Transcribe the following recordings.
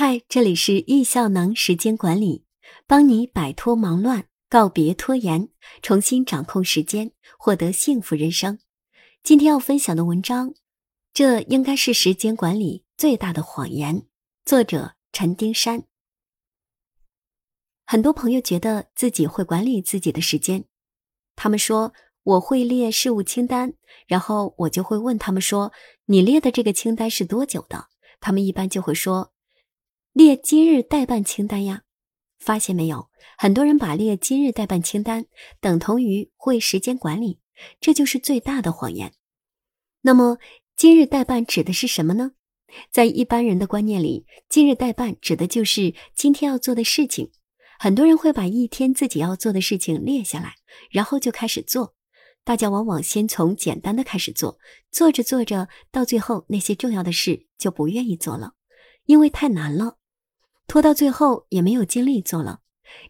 嗨，这里是易效能时间管理，帮你摆脱忙乱，告别拖延，重新掌控时间，获得幸福人生。今天要分享的文章，这应该是时间管理最大的谎言。作者陈丁山。很多朋友觉得自己会管理自己的时间，他们说我会列事务清单，然后我就会问他们说：“你列的这个清单是多久的？”他们一般就会说。列今日待办清单呀，发现没有？很多人把列今日待办清单等同于会时间管理，这就是最大的谎言。那么，今日待办指的是什么呢？在一般人的观念里，今日待办指的就是今天要做的事情。很多人会把一天自己要做的事情列下来，然后就开始做。大家往往先从简单的开始做，做着做着，到最后那些重要的事就不愿意做了，因为太难了。拖到最后也没有精力做了，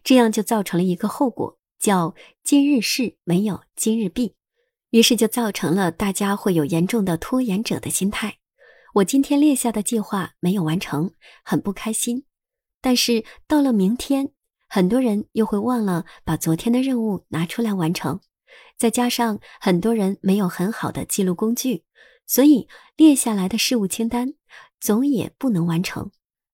这样就造成了一个后果，叫今日事没有今日毕，于是就造成了大家会有严重的拖延者的心态。我今天列下的计划没有完成，很不开心。但是到了明天，很多人又会忘了把昨天的任务拿出来完成，再加上很多人没有很好的记录工具，所以列下来的事务清单总也不能完成。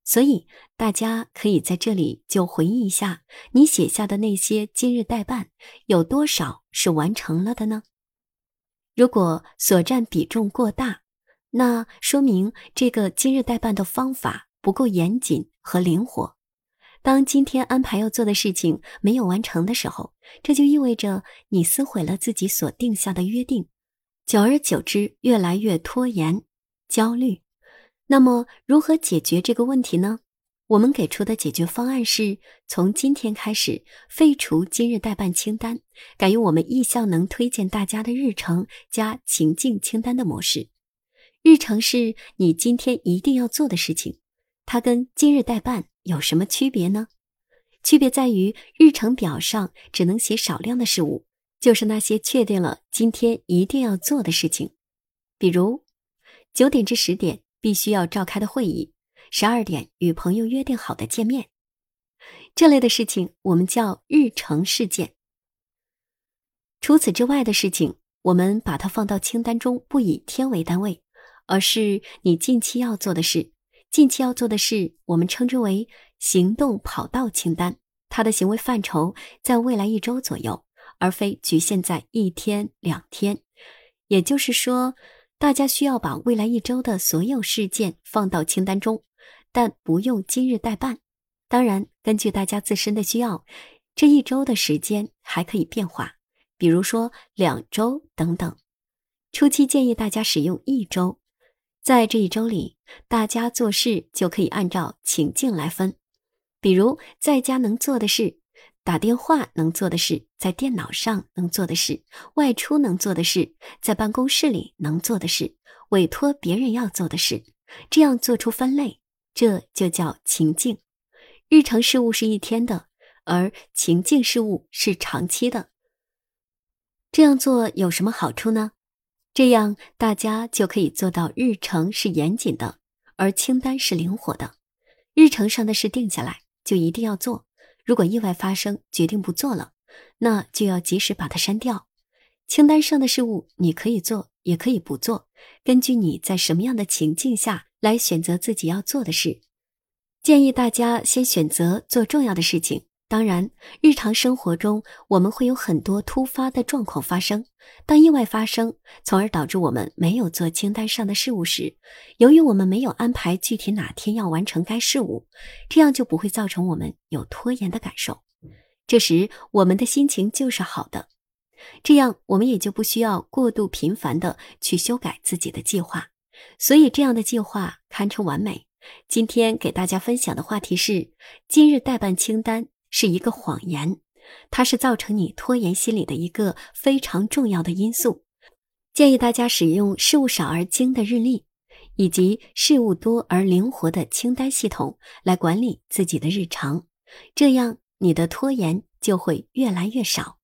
所以，大家可以在这里就回忆一下，你写下的那些今日待办，有多少是完成了的呢？如果所占比重过大，那说明这个今日待办的方法不够严谨和灵活。当今天安排要做的事情没有完成的时候，这就意味着你撕毁了自己所定下的约定，久而久之，越来越拖延、焦虑。那么，如何解决这个问题呢？我们给出的解决方案是从今天开始废除今日待办清单，改用我们意向能推荐大家的日程加情境清单的模式。日程是你今天一定要做的事情，它跟今日待办有什么区别呢？区别在于日程表上只能写少量的事物，就是那些确定了今天一定要做的事情，比如九点至十点。必须要召开的会议，十二点与朋友约定好的见面，这类的事情我们叫日程事件。除此之外的事情，我们把它放到清单中，不以天为单位，而是你近期要做的事。近期要做的事，我们称之为行动跑道清单。它的行为范畴在未来一周左右，而非局限在一天两天。也就是说。大家需要把未来一周的所有事件放到清单中，但不用今日代办。当然，根据大家自身的需要，这一周的时间还可以变化，比如说两周等等。初期建议大家使用一周，在这一周里，大家做事就可以按照情境来分，比如在家能做的事。打电话能做的事，在电脑上能做的事，外出能做的事，在办公室里能做的事，委托别人要做的事，这样做出分类，这就叫情境。日程事务是一天的，而情境事务是长期的。这样做有什么好处呢？这样大家就可以做到日程是严谨的，而清单是灵活的。日程上的事定下来，就一定要做。如果意外发生，决定不做了，那就要及时把它删掉。清单上的事物你可以做，也可以不做，根据你在什么样的情境下来选择自己要做的事。建议大家先选择做重要的事情。当然，日常生活中我们会有很多突发的状况发生。当意外发生，从而导致我们没有做清单上的事物时，由于我们没有安排具体哪天要完成该事物，这样就不会造成我们有拖延的感受。这时我们的心情就是好的，这样我们也就不需要过度频繁的去修改自己的计划。所以这样的计划堪称完美。今天给大家分享的话题是今日待办清单。是一个谎言，它是造成你拖延心理的一个非常重要的因素。建议大家使用事物少而精的日历，以及事物多而灵活的清单系统来管理自己的日常，这样你的拖延就会越来越少。